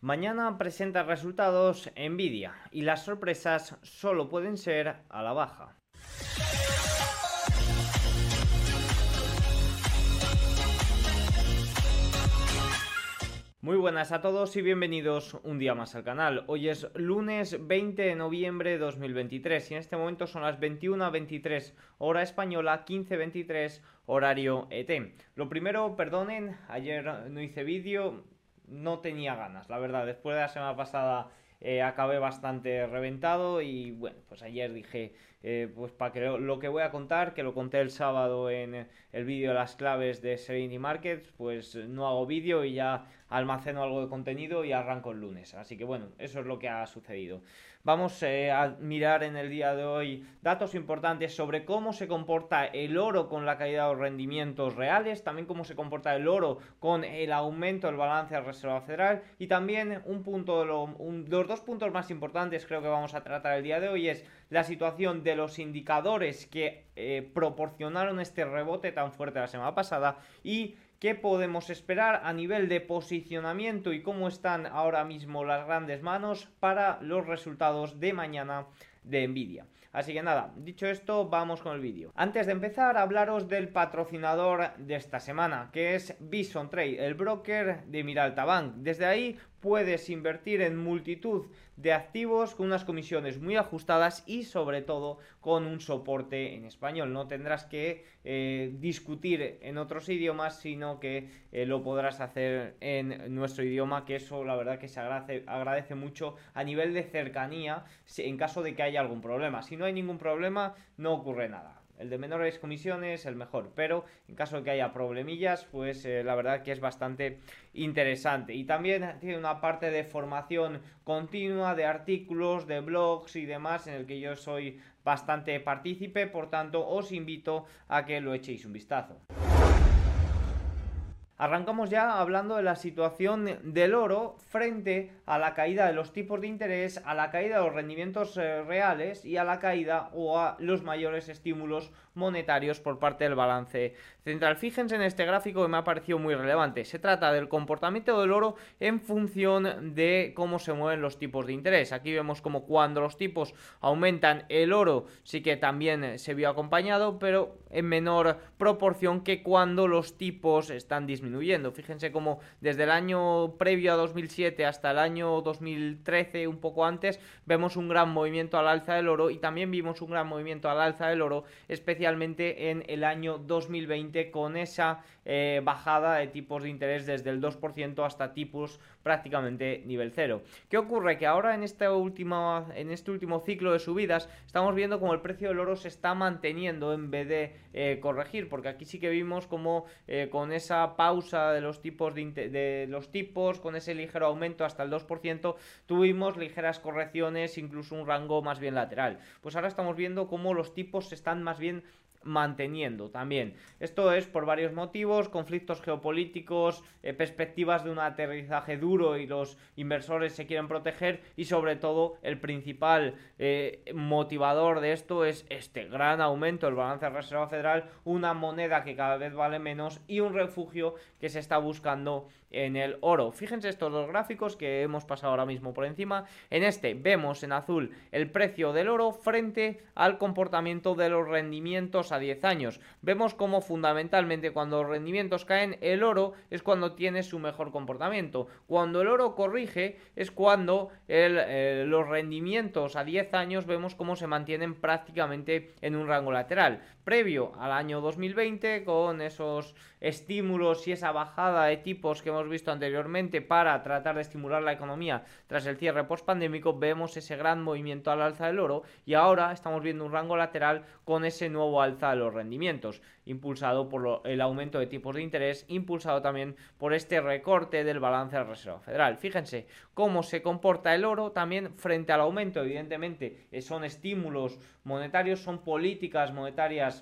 Mañana presenta resultados Nvidia y las sorpresas solo pueden ser a la baja. Muy buenas a todos y bienvenidos un día más al canal. Hoy es lunes 20 de noviembre de 2023 y en este momento son las 21.23 hora española, 15.23 horario ET. Lo primero, perdonen, ayer no hice vídeo, no tenía ganas, la verdad. Después de la semana pasada eh, acabé bastante reventado y bueno, pues ayer dije, eh, pues para que lo, que voy a contar, que lo conté el sábado en el vídeo de las claves de Serenity Markets, pues no hago vídeo y ya almaceno algo de contenido y arranco el lunes. Así que bueno, eso es lo que ha sucedido. Vamos eh, a mirar en el día de hoy datos importantes sobre cómo se comporta el oro con la caída de los rendimientos reales, también cómo se comporta el oro con el aumento del balance de Reserva Federal y también un punto, los dos puntos más importantes creo que vamos a tratar el día de hoy es la situación de los indicadores que eh, proporcionaron este rebote tan fuerte la semana pasada y qué podemos esperar a nivel de posicionamiento y cómo están ahora mismo las grandes manos para los resultados de mañana de Nvidia. Así que nada, dicho esto, vamos con el vídeo. Antes de empezar, hablaros del patrocinador de esta semana, que es Bison Trade, el broker de Miralta Bank. Desde ahí puedes invertir en multitud de activos con unas comisiones muy ajustadas y sobre todo con un soporte en español. No tendrás que eh, discutir en otros idiomas, sino que eh, lo podrás hacer en nuestro idioma, que eso la verdad que se agradece, agradece mucho a nivel de cercanía en caso de que haya algún problema. Si no hay ningún problema, no ocurre nada. El de menores comisiones, el mejor. Pero en caso de que haya problemillas, pues eh, la verdad que es bastante interesante. Y también tiene una parte de formación continua, de artículos, de blogs y demás, en el que yo soy bastante partícipe. Por tanto, os invito a que lo echéis un vistazo. Arrancamos ya hablando de la situación del oro frente a la caída de los tipos de interés, a la caída de los rendimientos eh, reales y a la caída o a los mayores estímulos monetarios por parte del balance central. Fíjense en este gráfico que me ha parecido muy relevante. Se trata del comportamiento del oro en función de cómo se mueven los tipos de interés. Aquí vemos como cuando los tipos aumentan, el oro sí que también se vio acompañado, pero en menor proporción que cuando los tipos están disminuyendo. Fíjense como desde el año previo a 2007 hasta el año 2013, un poco antes, vemos un gran movimiento al alza del oro y también vimos un gran movimiento al alza del oro, especialmente en el año 2020 con esa eh, bajada de tipos de interés desde el 2% hasta tipos prácticamente nivel cero. ¿Qué ocurre? Que ahora en, esta última, en este último ciclo de subidas estamos viendo como el precio del oro se está manteniendo en vez de eh, corregir, porque aquí sí que vimos como eh, con esa pausa de los tipos de, de los tipos, con ese ligero aumento hasta el 2%, tuvimos ligeras correcciones, incluso un rango más bien lateral. Pues ahora estamos viendo cómo los tipos se están más bien manteniendo también. Esto es por varios motivos, conflictos geopolíticos, eh, perspectivas de un aterrizaje duro y los inversores se quieren proteger y sobre todo el principal eh, motivador de esto es este gran aumento del balance de Reserva Federal, una moneda que cada vez vale menos y un refugio que se está buscando en el oro. Fíjense estos dos gráficos que hemos pasado ahora mismo por encima. En este vemos en azul el precio del oro frente al comportamiento de los rendimientos a 10 años. Vemos como fundamentalmente cuando los rendimientos caen, el oro es cuando tiene su mejor comportamiento. Cuando el oro corrige es cuando eh, los rendimientos a 10 años vemos cómo se mantienen prácticamente en un rango lateral. Previo al año 2020 con esos estímulos y esa bajada de tipos que hemos visto anteriormente para tratar de estimular la economía tras el cierre post-pandémico, vemos ese gran movimiento al alza del oro y ahora estamos viendo un rango lateral con ese nuevo alza de los rendimientos, impulsado por el aumento de tipos de interés, impulsado también por este recorte del balance de la Reserva Federal. Fíjense cómo se comporta el oro también frente al aumento, evidentemente eh, son estímulos monetarios, son políticas monetarias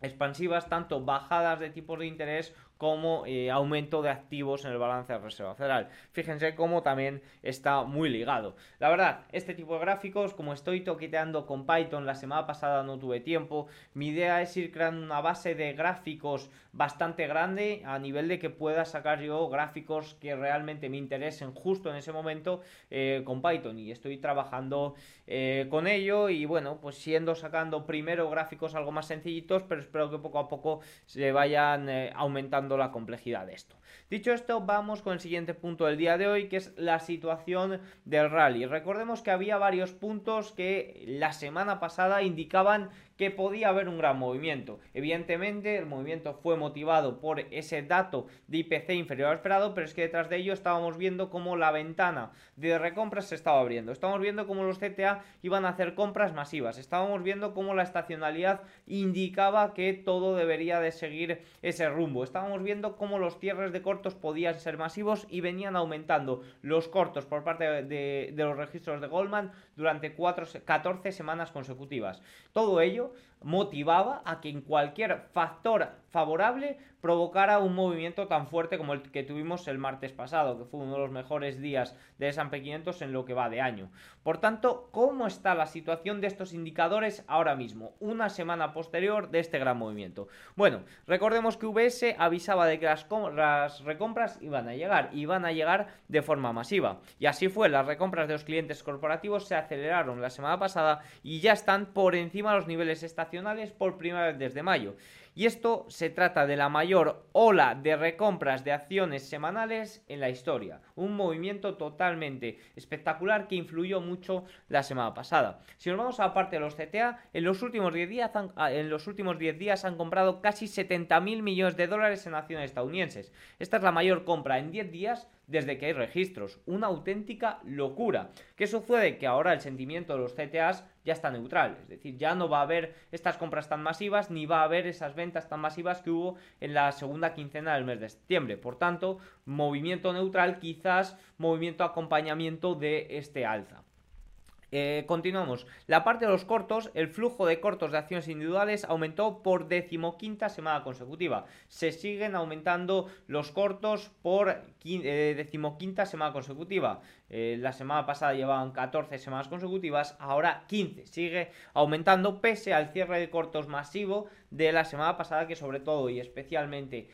expansivas, tanto bajadas de tipos de interés como eh, aumento de activos en el balance de reserva federal. Fíjense cómo también está muy ligado. La verdad, este tipo de gráficos, como estoy toqueteando con Python, la semana pasada no tuve tiempo, mi idea es ir creando una base de gráficos bastante grande a nivel de que pueda sacar yo gráficos que realmente me interesen justo en ese momento eh, con Python y estoy trabajando eh, con ello y bueno, pues siendo sacando primero gráficos algo más sencillitos, pero espero que poco a poco se vayan aumentando la complejidad de esto. Dicho esto, vamos con el siguiente punto del día de hoy, que es la situación del rally. Recordemos que había varios puntos que la semana pasada indicaban que podía haber un gran movimiento. Evidentemente, el movimiento fue motivado por ese dato de IPC inferior al esperado, pero es que detrás de ello estábamos viendo cómo la ventana de recompras se estaba abriendo. Estábamos viendo cómo los CTA iban a hacer compras masivas. Estábamos viendo cómo la estacionalidad indicaba que todo debería de seguir ese rumbo. Estábamos viendo cómo los cierres de cortos podían ser masivos y venían aumentando los cortos por parte de, de los registros de Goldman durante 4, 14 semanas consecutivas. Todo ello motivaba a que en cualquier factor favorable provocara un movimiento tan fuerte como el que tuvimos el martes pasado, que fue uno de los mejores días de S&P 500 en lo que va de año. Por tanto, ¿cómo está la situación de estos indicadores ahora mismo, una semana posterior de este gran movimiento? Bueno, recordemos que VS avisaba de que las, las recompras iban a llegar, iban a llegar de forma masiva. Y así fue, las recompras de los clientes corporativos se aceleraron la semana pasada y ya están por encima de los niveles estacionales por primera vez desde mayo. Y esto se trata de la mayor ola de recompras de acciones semanales en la historia. Un movimiento totalmente espectacular que influyó mucho la semana pasada. Si nos vamos a la parte de los CTA, en los últimos 10 días han, ah, en los últimos 10 días han comprado casi 70 mil millones de dólares en acciones estadounidenses. Esta es la mayor compra en 10 días desde que hay registros. Una auténtica locura. ¿Qué sucede? Que ahora el sentimiento de los CTAs ya está neutral. Es decir, ya no va a haber estas compras tan masivas ni va a haber esas ventas tan masivas que hubo en la segunda quincena del mes de septiembre. Por tanto, movimiento neutral, quizás movimiento acompañamiento de este alza. Eh, continuamos. La parte de los cortos, el flujo de cortos de acciones individuales aumentó por decimoquinta semana consecutiva. Se siguen aumentando los cortos por eh, decimoquinta semana consecutiva. Eh, la semana pasada llevaban 14 semanas consecutivas, ahora 15. Sigue aumentando pese al cierre de cortos masivo de la semana pasada que sobre todo y especialmente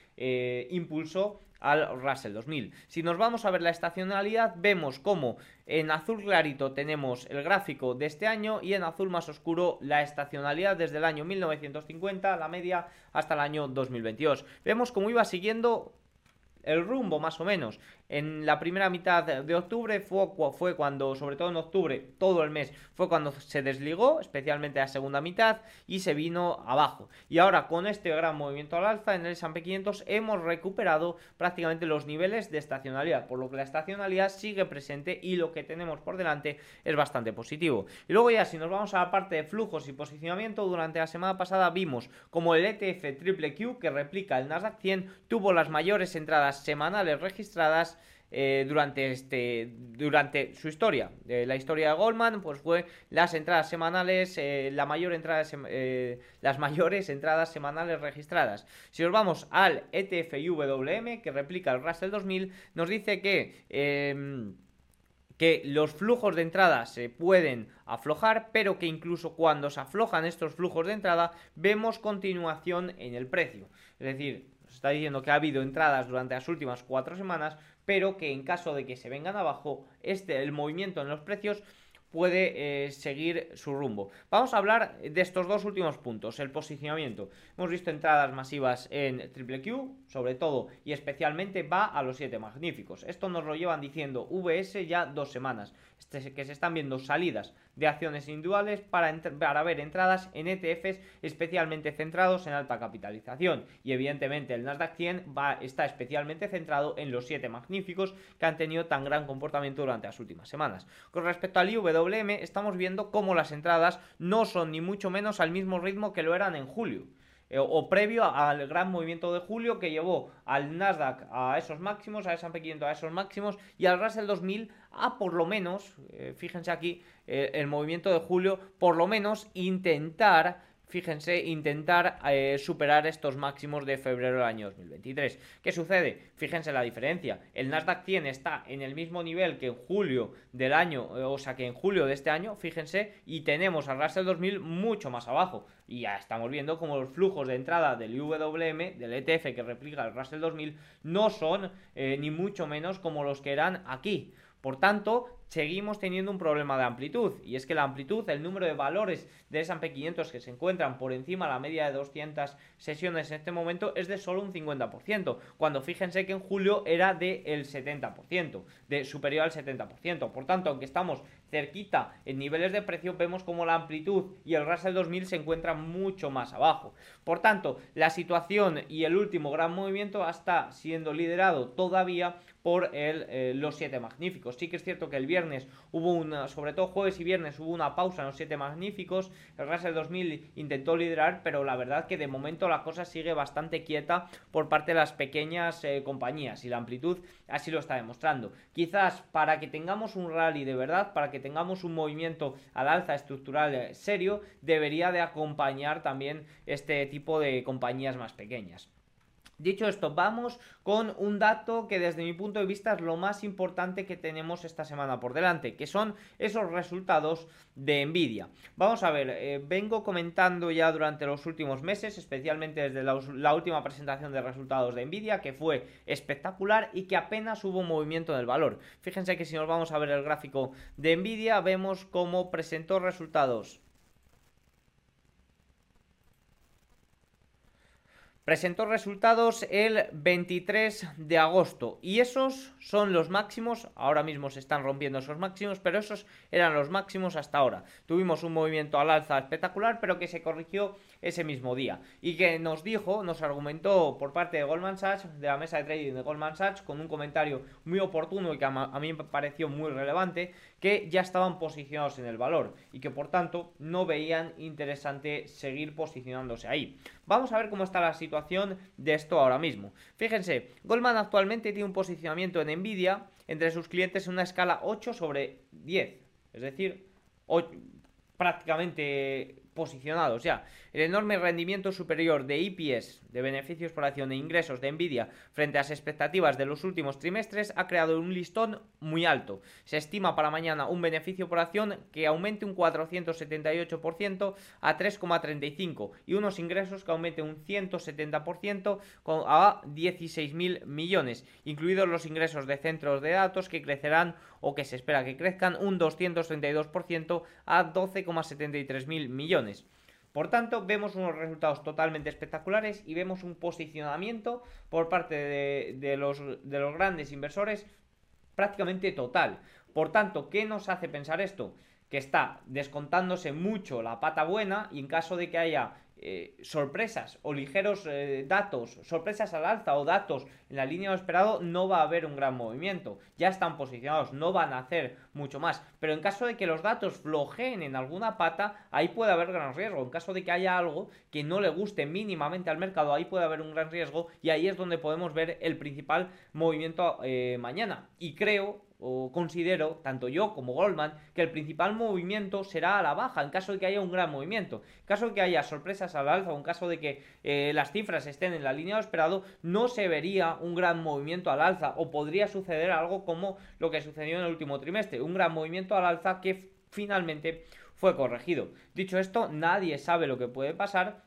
impulsó al Russell 2000. Si nos vamos a ver la estacionalidad, vemos como en azul clarito tenemos el gráfico de este año y en azul más oscuro la estacionalidad desde el año 1950, la media, hasta el año 2022. Vemos cómo iba siguiendo el rumbo más o menos. En la primera mitad de octubre fue, fue, cuando, sobre todo en octubre, todo el mes, fue cuando se desligó, especialmente la segunda mitad, y se vino abajo. Y ahora con este gran movimiento al alza en el S&P 500 hemos recuperado prácticamente los niveles de estacionalidad, por lo que la estacionalidad sigue presente y lo que tenemos por delante es bastante positivo. Y luego ya si nos vamos a la parte de flujos y posicionamiento, durante la semana pasada vimos como el ETF Triple Q, que replica el Nasdaq 100, tuvo las mayores entradas semanales registradas eh, durante, este, durante su historia. Eh, la historia de Goldman pues fue las entradas semanales, eh, la mayor entrada las mayores entradas semanales registradas. Si nos vamos al ETF IWM, que replica el Russell 2000, nos dice que em, que los flujos de entrada se pueden aflojar, pero que incluso cuando se aflojan estos flujos de entrada, vemos continuación en el precio. Es decir, nos está diciendo que ha habido entradas durante las últimas cuatro semanas, pero que en caso de que se vengan abajo, este, el movimiento en los precios puede eh, seguir su rumbo. Vamos a hablar de estos dos últimos puntos, el posicionamiento. Hemos visto entradas masivas en Triple Q, sobre todo y especialmente va a los 7 magníficos. Esto nos lo llevan diciendo VS ya dos semanas, este, que se están viendo salidas de acciones individuales para, para ver entradas en ETFs especialmente centrados en alta capitalización. Y evidentemente el Nasdaq 100 va, está especialmente centrado en los 7 magníficos que han tenido tan gran comportamiento durante las últimas semanas. Con respecto al IWM, estamos viendo cómo las entradas no son ni mucho menos al mismo ritmo que lo eran en julio eh, o previo al gran movimiento de julio que llevó al Nasdaq a esos máximos, a S&P 500 a esos máximos y al Russell 2000 a por lo menos, eh, fíjense aquí, eh, el movimiento de julio, por lo menos intentar fíjense, intentar eh, superar estos máximos de febrero del año 2023. ¿Qué sucede? Fíjense la diferencia. El Nasdaq 100 está en el mismo nivel que en julio del año, eh, o sea que en julio de este año, fíjense, y tenemos al Russell 2000 mucho más abajo. Y ya estamos viendo como los flujos de entrada del IWM, del ETF que replica el Russell 2000, no son eh, ni mucho menos como los que eran aquí. Por tanto, seguimos teniendo un problema de amplitud y es que la amplitud, el número de valores de S&P 500 que se encuentran por encima de la media de 200 sesiones en este momento es de solo un 50%, cuando fíjense que en julio era del 70%, de superior al 70%. Por tanto, aunque estamos cerquita en niveles de precio, vemos como la amplitud y el Russell 2000 se encuentran mucho más abajo. Por tanto, la situación y el último gran movimiento está siendo liderado todavía por el, eh, los siete magníficos. Sí que es cierto que el viernes hubo una, sobre todo jueves y viernes hubo una pausa en los siete magníficos, el Russell 2000 intentó liderar, pero la verdad que de momento la cosa sigue bastante quieta por parte de las pequeñas eh, compañías y la amplitud así lo está demostrando. Quizás para que tengamos un rally de verdad, para que tengamos un movimiento al alza estructural eh, serio, debería de acompañar también este tipo de compañías más pequeñas. Dicho esto, vamos con un dato que desde mi punto de vista es lo más importante que tenemos esta semana por delante, que son esos resultados de Nvidia. Vamos a ver, eh, vengo comentando ya durante los últimos meses, especialmente desde la, la, última presentación de resultados de Nvidia, que fue espectacular y que apenas hubo movimiento en el valor. Fíjense que si nos vamos a ver el gráfico de Nvidia, vemos cómo presentó resultados Presentó resultados el 23 de agosto y esos son los máximos, ahora mismo se están rompiendo esos máximos, pero esos eran los máximos hasta ahora. Tuvimos un movimiento al alza espectacular, pero que se corrigió ese mismo día y que nos dijo, nos argumentó por parte de Goldman Sachs, de la mesa de trading de Goldman Sachs, con un comentario muy oportuno y que a, mí me pareció muy relevante, que ya estaban posicionados en el valor y que por tanto no veían interesante seguir posicionándose ahí. Vamos a ver cómo está la situación de esto ahora mismo. Fíjense, Goldman actualmente tiene un posicionamiento en Nvidia entre sus clientes en una escala 8 sobre 10, es decir, prácticamente posicionados ya. El enorme rendimiento superior de IPS, de beneficios por acción e ingresos de Nvidia frente a las expectativas de los últimos trimestres ha creado un listón muy alto. Se estima para mañana un beneficio por acción que aumente un 478% a 3,35 y unos ingresos que aumenten un 170% a 16.000 millones, incluidos los ingresos de centros de datos que crecerán o que se espera que crezcan un 232% a 12,73 mil millones. Por tanto, vemos unos resultados totalmente espectaculares y vemos un posicionamiento por parte de, los, de los grandes inversores prácticamente total. Por tanto, ¿qué nos hace pensar esto? Que está descontándose mucho la pata buena y en caso de que haya eh, sorpresas o ligeros eh, datos, sorpresas al alza o datos en la línea de esperado, no va a haber un gran movimiento. Ya están posicionados, no van a hacer mucho más. Pero en caso de que los datos flojeen en alguna pata, ahí puede haber gran riesgo. En caso de que haya algo que no le guste mínimamente al mercado, ahí puede haber un gran riesgo y ahí es donde podemos ver el principal movimiento eh, mañana. Y creo, o considero, tanto yo como Goldman, que el principal movimiento será a la baja en caso de que haya un gran movimiento. En caso de que haya sorpresas al alza o en caso de que eh, las cifras estén en la línea de esperado, no se vería un gran movimiento al alza o podría suceder algo como lo que sucedió en el último trimestre, un gran movimiento al alza que finalmente fue corregido. Dicho esto, nadie sabe lo que puede pasar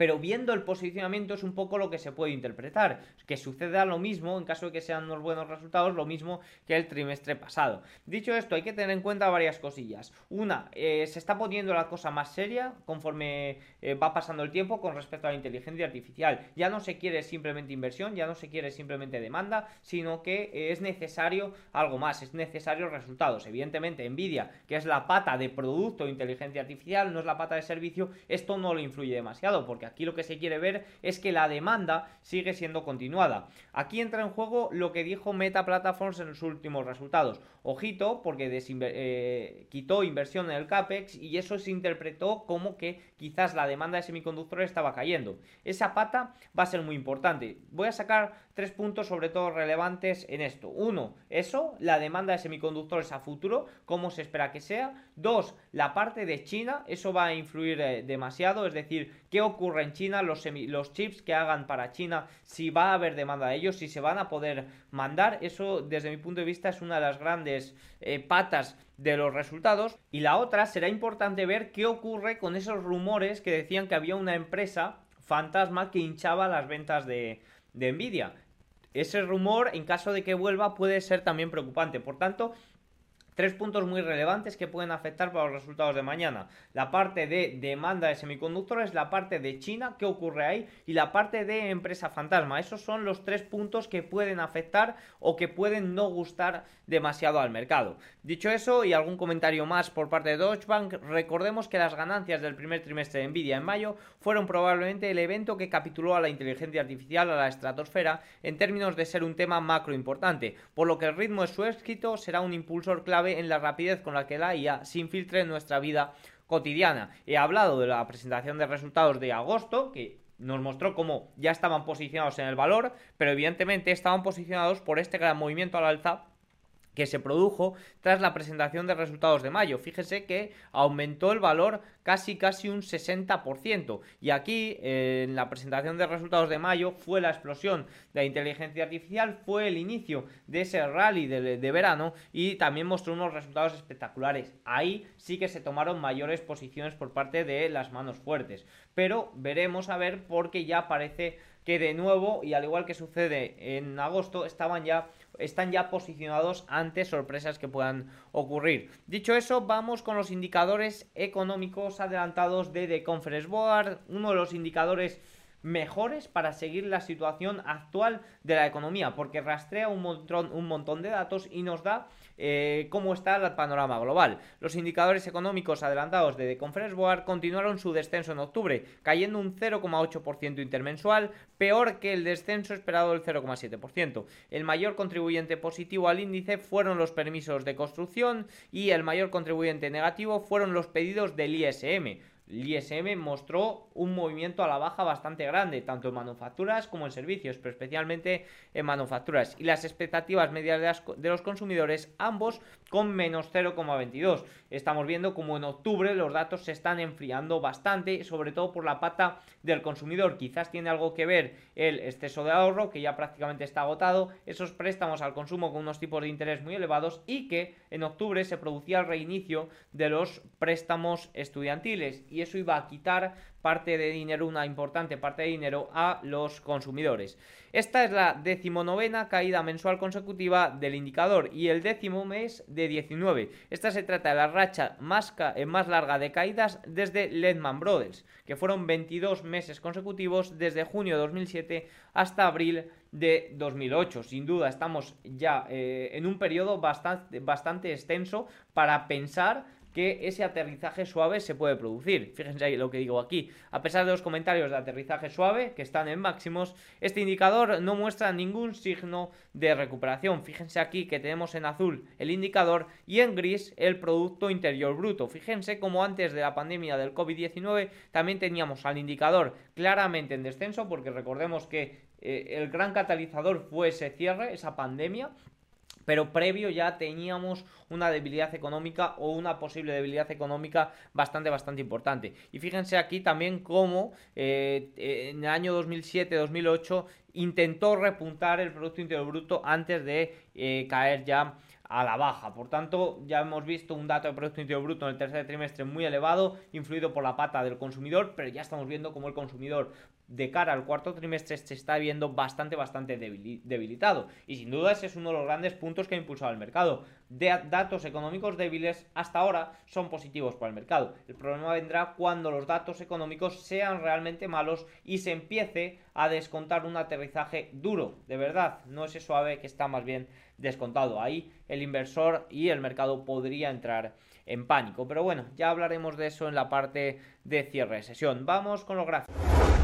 pero viendo el posicionamiento es un poco lo que se puede interpretar, que suceda lo mismo en caso de que sean unos buenos resultados, lo mismo que el trimestre pasado. Dicho esto, hay que tener en cuenta varias cosillas. Una, eh, se está poniendo la cosa más seria conforme eh, va pasando el tiempo con respecto a la inteligencia artificial. Ya no se quiere simplemente inversión, ya no se quiere simplemente demanda, sino que es necesario algo más, es necesario resultados. Evidentemente, Nvidia, que es la pata de producto de inteligencia artificial, no es la pata de servicio, esto no le influye demasiado, porque Aquí lo que se quiere ver es que la demanda sigue siendo continuada. Aquí entra en juego lo que dijo Meta Platforms en los últimos resultados. Ojito, porque eh, quitó inversión en el CAPEX y eso se interpretó como que quizás la demanda de semiconductores estaba cayendo. Esa pata va a ser muy importante. Voy a sacar tres puntos sobre todo relevantes en esto. Uno, eso, la demanda de semiconductores a futuro, cómo se espera que sea. Dos, la parte de China, eso va a influir eh, demasiado, es decir, qué ocurre en China, los, los chips que hagan para China, si va a haber demanda de ellos, si se van a poder mandar. Eso, desde mi punto de vista, es una de las grandes eh, patas de los resultados. Y la otra será importante ver qué ocurre con esos rumores que decían que había una empresa fantasma que hinchaba las ventas de, de Nvidia. Ese rumor, en caso de que vuelva, puede ser también preocupante. Por tanto, Tres puntos muy relevantes que pueden afectar para los resultados de mañana. La parte de demanda de semiconductores, la parte de China, qué ocurre ahí, y la parte de empresa fantasma. Esos son los tres puntos que pueden afectar o que pueden no gustar demasiado al mercado. Dicho eso, y algún comentario más por parte de Deutsche Bank, recordemos que las ganancias del primer trimestre de Nvidia en mayo fueron probablemente el evento que capituló a la inteligencia artificial, a la estratosfera, en términos de ser un tema macro importante, por lo que el ritmo de su éxito será un impulsor clave en la rapidez con la que la IA se infiltre en nuestra vida cotidiana. He hablado de la presentación de resultados de agosto, que nos mostró cómo ya estaban posicionados en el valor, pero evidentemente estaban posicionados por este gran movimiento al alza que se produjo tras la presentación de resultados de mayo. Fíjese que aumentó el valor casi casi un 60%. Y aquí en la presentación de resultados de mayo fue la explosión de la inteligencia artificial, fue el inicio de ese rally de, de verano y también mostró unos resultados espectaculares. Ahí sí que se tomaron mayores posiciones por parte de las manos fuertes. Pero veremos a ver porque ya parece que de nuevo, y al igual que sucede en agosto, estaban ya, están ya posicionados ante sorpresas que puedan ocurrir. Dicho eso, vamos con los indicadores económicos adelantados de The Conference Board, uno de los indicadores mejores para seguir la situación actual de la economía, porque rastrea un montón, un montón de datos y nos da eh, cómo está el panorama global. Los indicadores económicos adelantados de The Conference Board continuaron su descenso en octubre, cayendo un 0,8% intermensual, peor que el descenso esperado del 0,7%. El mayor contribuyente positivo al índice fueron los permisos de construcción y el mayor contribuyente negativo fueron los pedidos del ISM el ISM mostró un movimiento a la baja bastante grande, tanto en manufacturas como en servicios, pero especialmente en manufacturas. Y las expectativas medias de los consumidores, ambos con menos 0,22. Estamos viendo como en octubre los datos se están enfriando bastante, sobre todo por la pata del consumidor. Quizás tiene algo que ver el exceso de ahorro, que ya prácticamente está agotado, esos préstamos al consumo con unos tipos de interés muy elevados y que en octubre se producía el reinicio de los préstamos estudiantiles. Y eso iba a quitar parte de dinero, una importante parte de dinero a los consumidores. Esta es la decimonovena caída mensual consecutiva del indicador y el décimo mes de 19. Esta se trata de la racha más, eh, más larga de caídas desde Lehman Brothers, que fueron 22 meses consecutivos desde junio de 2007 hasta abril de 2008. Sin duda estamos ya eh, en un periodo bastante, bastante extenso para pensar que ese aterrizaje suave se puede producir. Fíjense ahí lo que digo aquí. A pesar de los comentarios de aterrizaje suave, que están en máximos, este indicador no muestra ningún signo de recuperación. Fíjense aquí que tenemos en azul el indicador y en gris el Producto Interior Bruto. Fíjense como antes de la pandemia del COVID-19 también teníamos al indicador claramente en descenso, porque recordemos que eh, el gran catalizador fue ese cierre, esa pandemia, pero previo ya teníamos una debilidad económica o una posible debilidad económica bastante, bastante importante. Y fíjense aquí también cómo eh, en el año 2007-2008 intentó repuntar el Producto Interior Bruto antes de eh, caer ya a la baja. Por tanto, ya hemos visto un dato de Producto Interior Bruto en el tercer trimestre muy elevado, influido por la pata del consumidor, pero ya estamos viendo cómo el consumidor de cara al cuarto trimestre se está viendo bastante, bastante debilitado. Y sin duda ese es uno de los grandes puntos que ha impulsado el mercado. Datos económicos débiles hasta ahora son positivos para el mercado. El problema vendrá cuando los datos económicos sean realmente malos y se empiece a descontar un aterrizaje duro, de verdad. No ese suave que está más bien descontado. Ahí el inversor y el mercado podría entrar en pánico. Pero bueno, ya hablaremos de eso en la parte de cierre de sesión. Vamos con los gráficos.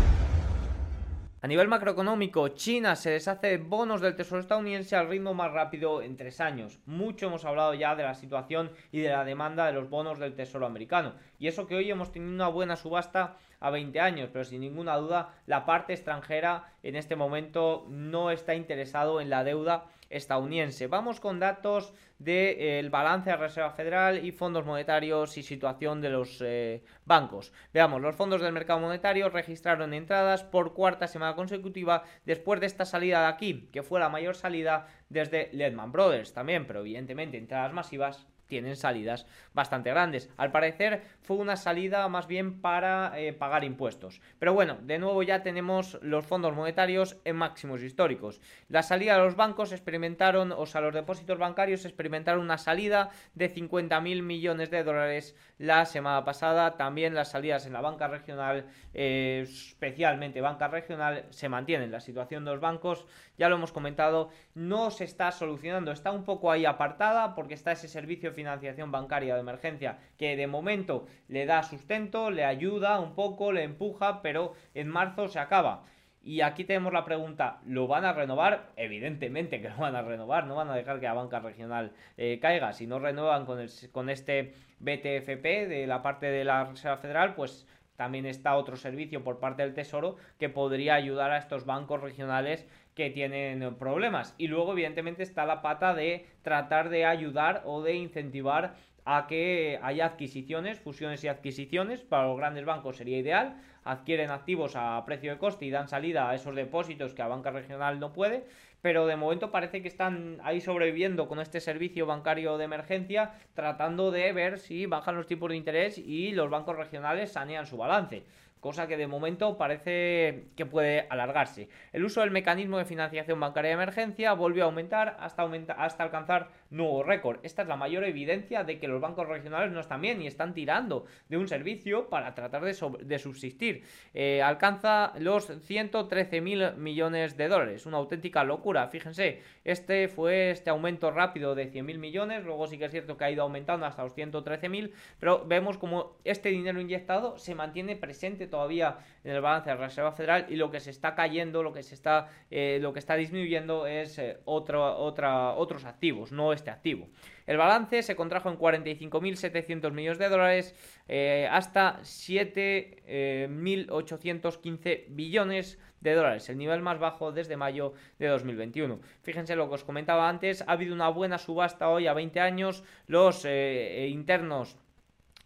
A nivel macroeconómico, China se deshace de bonos del Tesoro estadounidense al ritmo más rápido en tres años. Mucho hemos hablado ya de la situación y de la demanda de los bonos del Tesoro americano. Y eso que hoy hemos tenido una buena subasta a 20 años, pero sin ninguna duda la parte extranjera en este momento no está interesado en la deuda estadounidense. Vamos con datos del eh, balance de Reserva Federal y fondos monetarios y situación de los eh, bancos. Veamos, los fondos del mercado monetario registraron entradas por cuarta semana consecutiva después de esta salida de aquí, que fue la mayor salida desde Lehman Brothers también, pero evidentemente entradas masivas tienen salidas bastante grandes. Al parecer fue una salida más bien para eh, pagar impuestos. Pero bueno, de nuevo ya tenemos los fondos monetarios en máximos históricos. La salida de los bancos experimentaron, o sea, los depósitos bancarios experimentaron una salida de 50.000 millones de dólares la semana pasada. También las salidas en la banca regional, eh, especialmente banca regional, se mantienen. La situación de los bancos, ya lo hemos comentado, no se está solucionando. Está un poco ahí apartada porque está ese servicio financiación bancaria de emergencia que de momento le da sustento, le ayuda un poco, le empuja, pero en marzo se acaba. Y aquí tenemos la pregunta, ¿lo van a renovar? Evidentemente que lo van a renovar, no van a dejar que la banca regional eh, caiga. Si no renuevan con, el, con este BTFP de la parte de la Reserva Federal, pues también está otro servicio por parte del Tesoro que podría ayudar a estos bancos regionales que tienen problemas. Y luego, evidentemente, está la pata de tratar de ayudar o de incentivar a que haya adquisiciones, fusiones y adquisiciones. Para los grandes bancos sería ideal. Adquieren activos a precio de coste y dan salida a esos depósitos que a banca regional no puede pero de momento parece que están ahí sobreviviendo con este servicio bancario de emergencia, tratando de ver si bajan los tipos de interés y los bancos regionales sanean su balance cosa que de momento parece que puede alargarse. El uso del mecanismo de financiación bancaria de emergencia volvió a aumentar hasta, hasta alcanzar nuevo récord. Esta es la mayor evidencia de que los bancos regionales no están bien y están tirando de un servicio para tratar de, subsistir. Eh, alcanza los 113 mil millones de dólares, una auténtica locura. Fíjense, este fue este aumento rápido de 100 mil millones, luego sí que es cierto que ha ido aumentando hasta los 113 mil, pero vemos como este dinero inyectado se mantiene presente todavía en el balance de la Reserva Federal y lo que se está cayendo, lo que se está, eh, lo que está disminuyendo es eh, otra, otros activos, no este activo. El balance se contrajo en 45.700 millones de dólares eh, hasta 7.815 billones de dólares, el nivel más bajo desde mayo de 2021. Fíjense lo que os comentaba antes, ha habido una buena subasta hoy a 20 años, los internos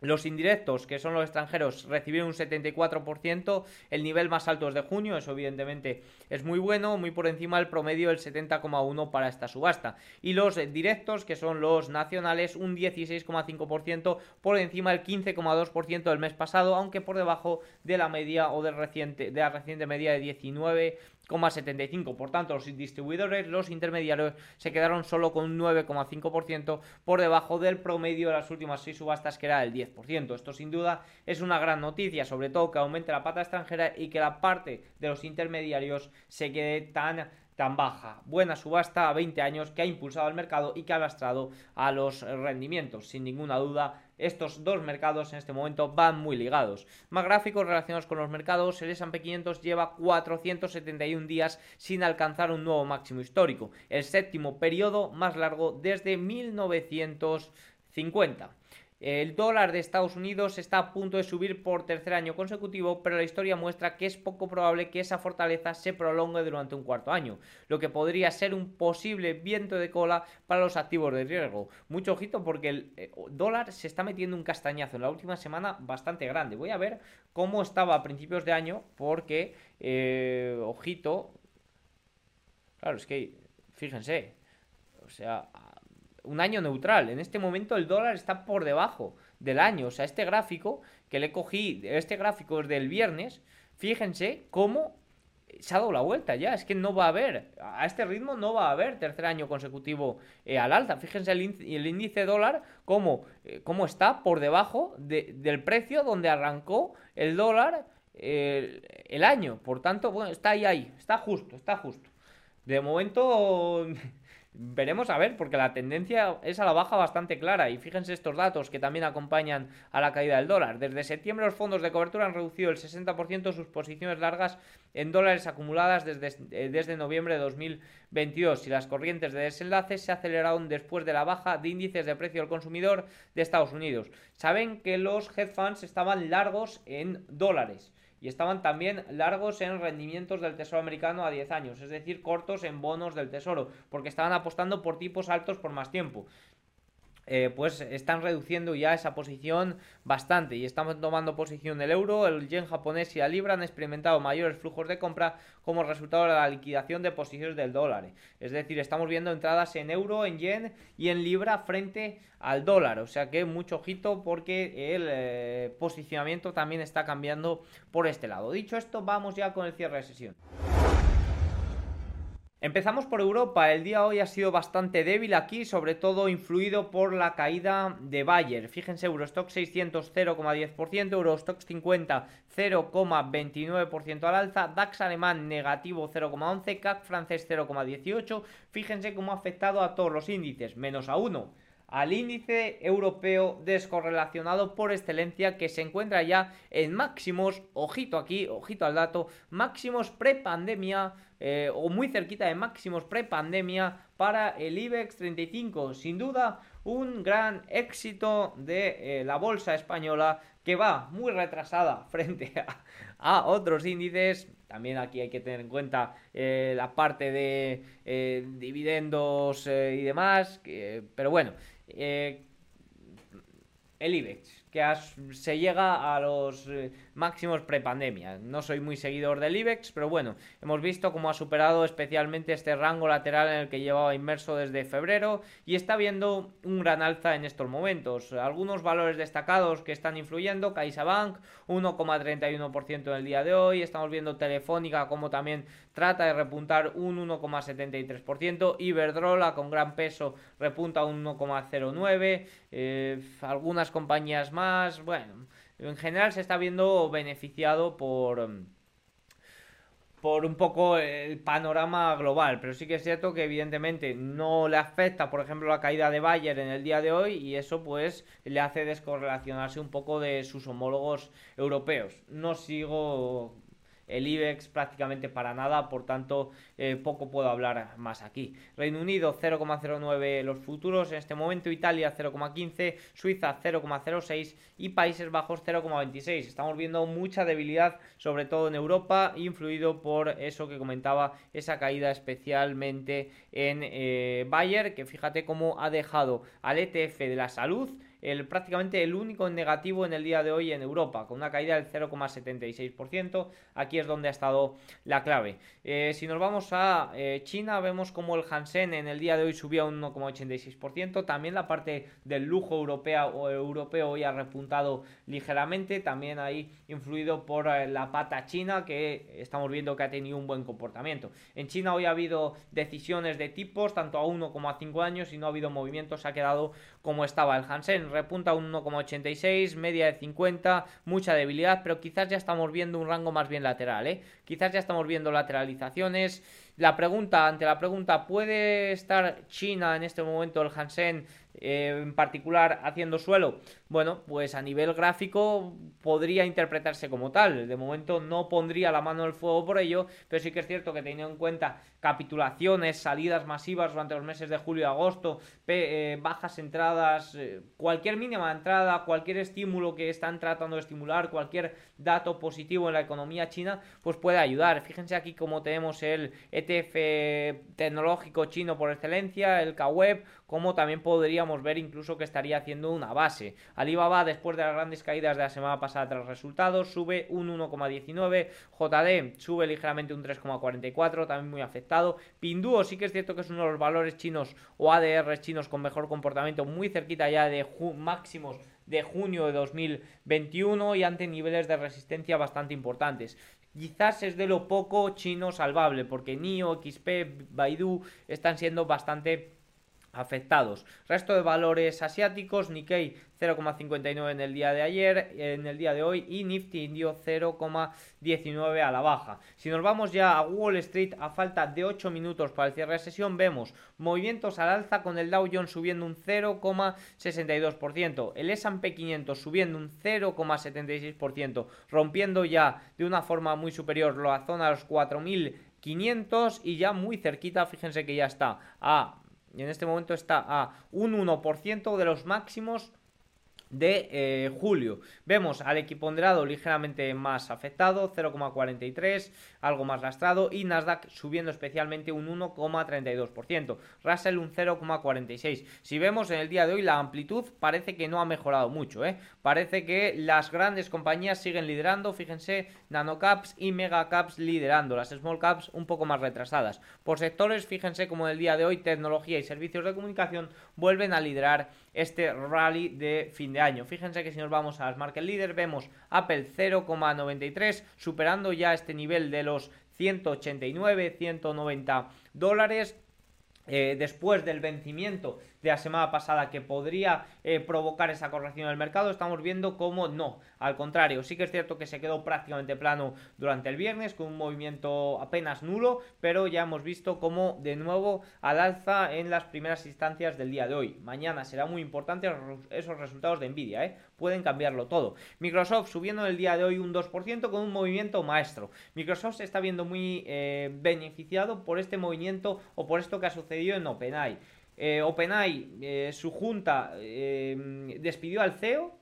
los indirectos, que son los extranjeros, recibieron un 74%, el nivel más alto es de junio, eso evidentemente es muy bueno, muy por encima del promedio del 70,1% para esta subasta. Y los directos, que son los nacionales, un 16,5% por encima del 15,2% del mes pasado, aunque por debajo de la media o de la reciente media de 19 75 Por tanto, los distribuidores, los intermediarios, se quedaron solo con un 9,5% por debajo del promedio de las últimas 6 subastas, que era el 10%. Esto sin duda es una gran noticia, sobre todo que aumente la pata extranjera y que la parte de los intermediarios se quede tan tan baja. Buena subasta a 20 años que ha impulsado al mercado y que ha lastrado a los rendimientos. Sin ninguna duda, estos dos mercados en este momento van muy ligados. Más gráficos relacionados con los mercados, el S&P 500 lleva 471 días sin alcanzar un nuevo máximo histórico, el séptimo periodo más largo desde 1950. El dólar de Estados Unidos está a punto de subir por tercer año consecutivo, pero la historia muestra que es poco probable que esa fortaleza se prolongue durante un cuarto año, lo que podría ser un posible viento de cola para los activos de riesgo. Mucho ojito porque el eh, dólar se está metiendo un castañazo en la última semana bastante grande. Voy a ver cómo estaba a principios de año porque, eh, ojito, claro, es que, fíjense, o sea, un año neutral. En este momento el dólar está por debajo del año. O sea, este gráfico que le cogí, este gráfico es del viernes, fíjense cómo se ha dado la vuelta ya. Es que no va a haber, a este ritmo no va a haber tercer año consecutivo eh, al alza. Fíjense el, índice dólar, cómo, eh, cómo, está por debajo del precio donde arrancó el dólar el, el año. Por tanto, bueno, está ahí, ahí, está justo, está justo. De momento Veremos a ver, porque la tendencia es a la baja bastante clara. Y fíjense estos datos que también acompañan a la caída del dólar. Desde septiembre los fondos de cobertura han reducido el 60% sus posiciones largas en dólares acumuladas desde, eh, desde noviembre de 2022. Y las corrientes de desenlace se aceleraron después de la baja de índices de precio al consumidor de Estados Unidos. Saben que los hedge funds estaban largos en dólares y estaban también largos en rendimientos del Tesoro americano a 10 años, es decir, cortos en bonos del Tesoro, porque estaban apostando por tipos altos por más tiempo. Eh, pues están reduciendo ya esa posición bastante y estamos tomando posición el euro, el yen japonés y la libra han experimentado mayores flujos de compra como resultado de la liquidación de posiciones del dólar. Es decir, estamos viendo entradas en euro, en yen y en libra frente al dólar. O sea que mucho ojito porque el eh, posicionamiento también está cambiando por este lado. Dicho esto, vamos ya con el cierre de sesión. Empezamos por Europa, el día hoy ha sido bastante débil aquí, sobre todo influido por la caída de Bayer. Fíjense, Eurostock 600 0,10%, Eurostock 50 0,29% al alza, DAX alemán negativo 0,11, CAC francés 0,18. Fíjense cómo ha afectado a todos los índices, menos a uno al índice europeo descorrelacionado por excelencia que se encuentra ya en máximos, ojito aquí, ojito al dato, máximos prepandemia eh, o muy cerquita de máximos prepandemia para el IBEX 35. Sin duda, un gran éxito de eh, la bolsa española que va muy retrasada frente a, otros índices. También aquí hay que tener en cuenta eh, la parte de dividendos y demás. pero bueno, el IBEX que se llega a los eh, máximos prepandemia. No soy muy seguidor del IBEX, pero bueno, hemos visto cómo ha superado especialmente este rango lateral en el que llevaba inmerso desde febrero y está viendo un gran alza en estos momentos. Algunos valores destacados que están influyendo, CaixaBank 1,31% en el día de hoy, estamos viendo Telefónica como también trata de repuntar un 1,73%, Iberdrola con gran peso repunta un 1,09%, eh, algunas compañías más, bueno, en general se está viendo beneficiado por por un poco el panorama global, pero sí que es cierto que evidentemente no le afecta, por ejemplo, la caída de Bayer en el día de hoy y eso pues le hace descorrelacionarse un poco de sus homólogos europeos. No sigo el IBEX prácticamente para nada, por tanto eh, poco puedo hablar más aquí. Reino Unido 0,09 los futuros en este momento, Italia 0,15, Suiza 0,06 y Países Bajos 0,26. Estamos viendo mucha debilidad, sobre todo en Europa, influido por eso que comentaba, esa caída especialmente en eh, Bayer, que fíjate cómo ha dejado al ETF de la salud el, prácticamente el único negativo en el día de hoy en Europa, con una caída del 0,76%. Aquí es donde ha estado la clave. Eh, si nos vamos a eh, China, vemos como el Hansen en el día de hoy subía un 1,86%. También la parte del lujo europeo, o europeo hoy ha repuntado ligeramente. También ahí influido por eh, la pata china, que estamos viendo que ha tenido un buen comportamiento. En China hoy ha habido decisiones de tipos, tanto a 1 como a 5 años, y no ha habido movimientos, se ha quedado como estaba el Hansen repunta un 1,86, media de 50, mucha debilidad, pero quizás ya estamos viendo un rango más bien lateral, ¿eh? Quizás ya estamos viendo lateralizaciones. La pregunta, ante la pregunta, ¿puede estar China en este momento, el Hansen, eh, en particular haciendo suelo? Bueno, pues a nivel gráfico podría interpretarse como tal. De momento no pondría la mano el fuego por ello, pero sí que es cierto que teniendo en cuenta capitulaciones, salidas masivas durante los meses de julio y agosto, eh, bajas entradas, eh, cualquier mínima entrada, cualquier estímulo que están tratando de estimular, cualquier dato positivo en la economía china, pues puede ayudar. Fíjense aquí como tenemos el ETF tecnológico chino por excelencia, el KWeb, como también podríamos ver incluso que estaría haciendo una base. Alibaba, después de las grandes caídas de la semana pasada tras resultados, sube un 1,19. JD sube ligeramente un 3,44, también muy afectado. Pinduo sí que es cierto que es uno de los valores chinos o ADR chinos con mejor comportamiento, muy cerquita ya de máximos de junio de 2021 y ante niveles de resistencia bastante importantes. Quizás es de lo poco chino salvable, porque NIO, XP, Baidu están siendo bastante afectados. Resto de valores asiáticos, Nikkei 0,59 en el día de ayer, en el día de hoy y Nifty Indio 0,19 a la baja. Si nos vamos ya a Wall Street a falta de 8 minutos para el cierre de sesión, vemos movimientos al alza con el Dow Jones subiendo un 0,62%, el S&P 500 subiendo un 0,76%, rompiendo ya de una forma muy superior la zona de los 4.500 y ya muy cerquita, fíjense que ya está a y en este momento está a un 1% de los máximos de eh, julio. Vemos al equiponderado ligeramente más afectado, 0,43, algo más lastrado, y Nasdaq subiendo especialmente un 1,32%, Russell un 0,46. Si vemos en el día de hoy la amplitud parece que no ha mejorado mucho, ¿eh? parece que las grandes compañías siguen liderando, fíjense, nanocaps y megacaps liderando, las small caps un poco más retrasadas. Por sectores, fíjense como en el día de hoy tecnología y servicios de comunicación vuelven a liderar este rally de fin de año. Fíjense que si nos vamos a las market leaders vemos Apple 0,93 superando ya este nivel de los 189, 190 dólares. Eh, después del vencimiento de la semana pasada que podría eh, provocar esa corrección del mercado, estamos viendo cómo no. Al contrario, sí que es cierto que se quedó prácticamente plano durante el viernes con un movimiento apenas nulo, pero ya hemos visto cómo de nuevo al alza en las primeras instancias del día de hoy. Mañana será muy importante esos resultados de Nvidia, ¿eh? pueden cambiarlo todo. Microsoft subiendo el día de hoy un 2% con un movimiento maestro. Microsoft se está viendo muy eh, beneficiado por este movimiento o por esto que ha sucedido en OpenAI. Eh, OpenAI, eh, su junta eh, despidió al CEO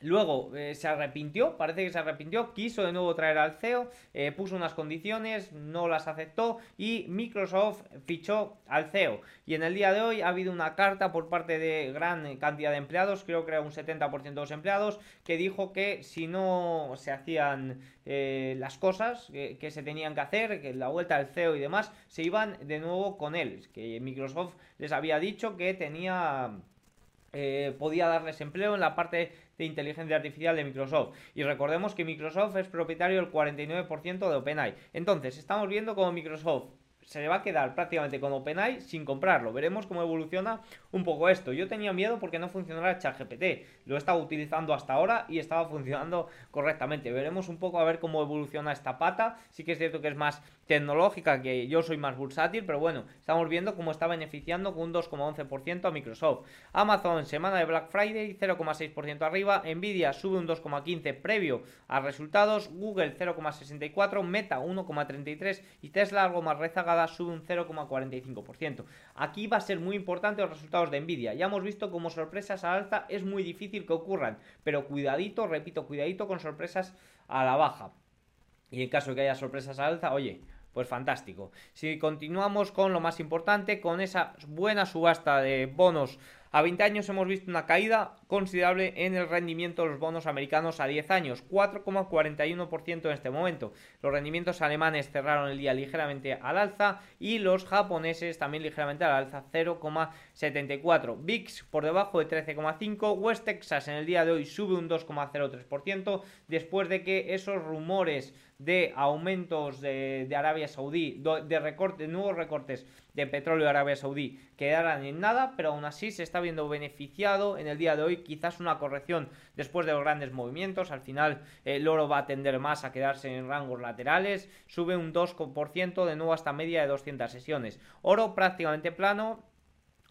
Luego eh, se arrepintió, parece que se arrepintió, quiso de nuevo traer al CEO, eh, puso unas condiciones, no las aceptó y Microsoft fichó al CEO. Y en el día de hoy ha habido una carta por parte de gran cantidad de empleados, creo que era un 70% de los empleados, que dijo que si no se hacían eh, las cosas que, que, se tenían que hacer, que la vuelta del CEO y demás, se iban de nuevo con él. Que Microsoft les había dicho que tenía... podía darles empleo en la parte de inteligencia artificial de Microsoft. Y recordemos que Microsoft es propietario del 49% de OpenAI. Entonces, estamos viendo cómo Microsoft se le va a quedar prácticamente con OpenAI sin comprarlo. Veremos cómo evoluciona un poco esto. Yo tenía miedo porque no funcionara ChatGPT. Lo he estado utilizando hasta ahora y estaba funcionando correctamente. Veremos un poco a ver cómo evoluciona esta pata. Sí que es cierto que es más tecnológica, que yo soy más bursátil, pero bueno, estamos viendo cómo está beneficiando con un 2,11% a Microsoft. Amazon, semana de Black Friday, 0,6% arriba. Nvidia sube un 2,15% previo a resultados. Google 0,64%, Meta 1,33% y Tesla algo más rezagada sube un 0,45%. Aquí va a ser muy importante los resultados de Nvidia. Ya hemos visto como sorpresas a alza es muy difícil que ocurran, pero cuidadito, repito, cuidadito con sorpresas a la baja. Y en caso de que haya sorpresas a alza, oye, pues fantástico. Si continuamos con lo más importante, con esa buena subasta de bonos a 20 años hemos visto una caída considerable en el rendimiento de los bonos americanos a 10 años, 4,41% en este momento. Los rendimientos alemanes cerraron el día ligeramente al alza y los japoneses también ligeramente al alza, 0,74. VIX por debajo de 13,5. West Texas en el día de hoy sube un 2,03% después de que esos rumores de aumentos de, Arabia Saudí, de, recorte, de nuevos recortes de petróleo de Arabia Saudí quedaran en nada, pero aún así se está viendo beneficiado. En el día de hoy, quizás una corrección después de los grandes movimientos, al final el oro va a tender más a quedarse en rangos laterales, sube un 2% de nuevo hasta media de 200 sesiones. Oro prácticamente plano,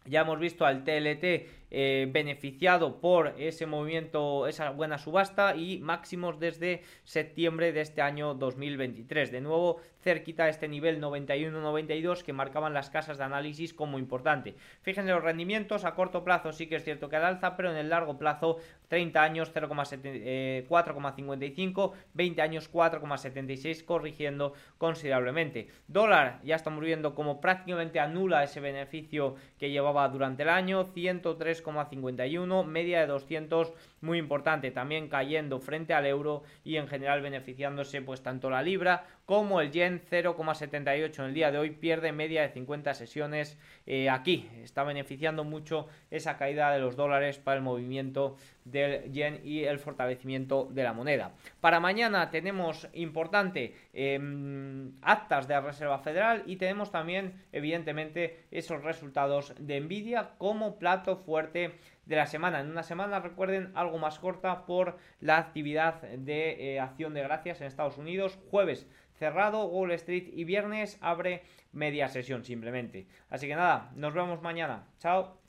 ya hemos visto al TLT eh, beneficiado por ese movimiento, esa buena subasta y máximos desde septiembre de este año 2023. De nuevo, cerquita a este nivel 91-92 que marcaban las casas de análisis como importante. Fíjense los rendimientos, a corto plazo sí que es cierto que al alza, pero en el largo plazo 30 años 4,55, 20 eh, años 4,76 corrigiendo considerablemente. Dólar ya estamos viendo como prácticamente anula ese beneficio que llevaba durante el año, 103 3,51, media de 200 muy importante, también cayendo frente al euro y en general beneficiándose pues tanto la libra como el yen 0,78 en el día de hoy pierde media de 50 sesiones eh, aquí. Está beneficiando mucho esa caída de los dólares para el movimiento del yen y el fortalecimiento de la moneda. Para mañana tenemos importante em, actas de la Reserva Federal y tenemos también evidentemente esos resultados de Nvidia como plato fuerte de la semana. En una semana, recuerden, algo más corta por la actividad de eh, acción de gracias en Estados Unidos. Jueves cerrado, Wall Street y viernes abre media sesión simplemente. Así que nada, nos vemos mañana. Chao.